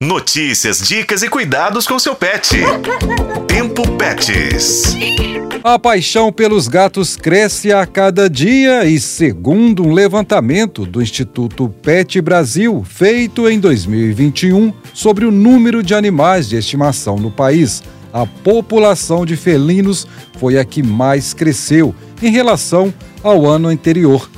Notícias, dicas e cuidados com seu pet. Tempo Pets. A paixão pelos gatos cresce a cada dia e, segundo um levantamento do Instituto Pet Brasil, feito em 2021, sobre o número de animais de estimação no país, a população de felinos foi a que mais cresceu em relação ao ano anterior.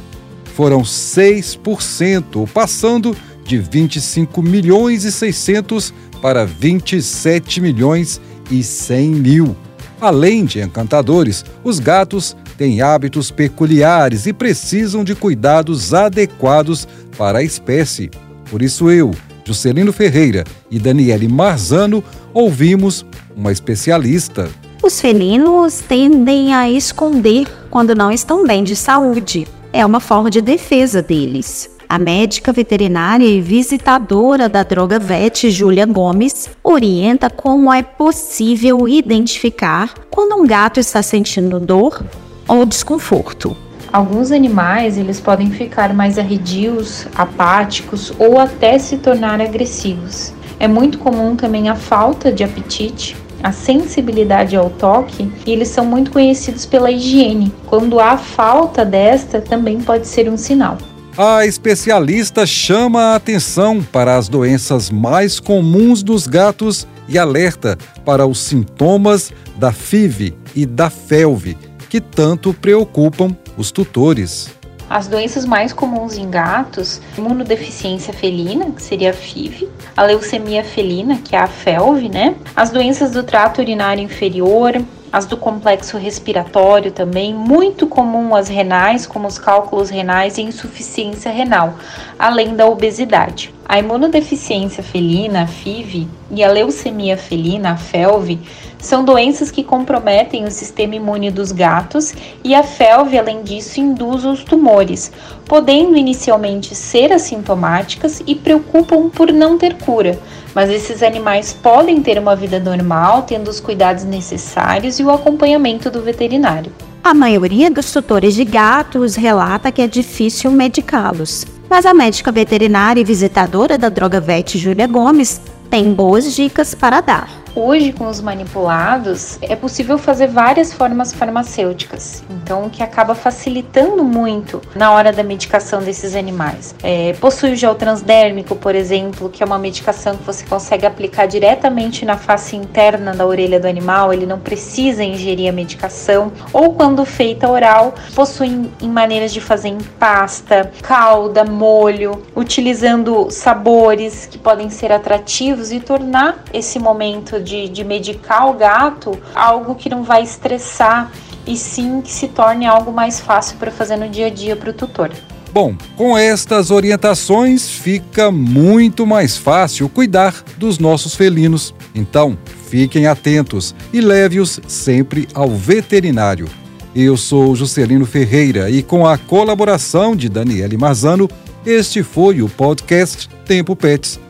Foram 6%, passando de 25 milhões e 600 para 27 milhões e 100 mil. Além de encantadores, os gatos têm hábitos peculiares e precisam de cuidados adequados para a espécie. Por isso eu, Juscelino Ferreira e Daniele Marzano ouvimos uma especialista. Os felinos tendem a esconder quando não estão bem de saúde. É uma forma de defesa deles. A médica veterinária e visitadora da Droga Vet, Júlia Gomes, orienta como é possível identificar quando um gato está sentindo dor ou desconforto. Alguns animais eles podem ficar mais arredios, apáticos ou até se tornar agressivos. É muito comum também a falta de apetite, a sensibilidade ao toque e eles são muito conhecidos pela higiene. Quando há falta desta, também pode ser um sinal. A especialista chama a atenção para as doenças mais comuns dos gatos e alerta para os sintomas da FIV e da FeLV, que tanto preocupam os tutores. As doenças mais comuns em gatos, imunodeficiência felina, que seria a FIV, a leucemia felina, que é a FeLV, né? As doenças do trato urinário inferior, as do complexo respiratório também, muito comum as renais, como os cálculos renais e insuficiência renal, além da obesidade. A imunodeficiência felina, FIV, e a leucemia felina, FeLV, são doenças que comprometem o sistema imune dos gatos e a FeLV, além disso, induz os tumores, podendo inicialmente ser assintomáticas e preocupam por não ter cura, mas esses animais podem ter uma vida normal, tendo os cuidados necessários e o acompanhamento do veterinário. A maioria dos tutores de gatos relata que é difícil medicá-los, mas a médica veterinária e visitadora da Droga Vet, Júlia Gomes, tem boas dicas para dar. Hoje, com os manipulados, é possível fazer várias formas farmacêuticas, então o que acaba facilitando muito na hora da medicação desses animais. É, possui o gel transdérmico, por exemplo, que é uma medicação que você consegue aplicar diretamente na face interna da orelha do animal, ele não precisa ingerir a medicação. Ou quando feita oral, possui maneiras de fazer em pasta, calda, molho, utilizando sabores que podem ser atrativos e tornar esse momento de, de medicar o gato algo que não vai estressar e sim que se torne algo mais fácil para fazer no dia a dia para o tutor. Bom, com estas orientações fica muito mais fácil cuidar dos nossos felinos. Então, fiquem atentos e leve-os sempre ao veterinário. Eu sou Juscelino Ferreira e com a colaboração de Daniele Marzano, este foi o podcast Tempo Pets.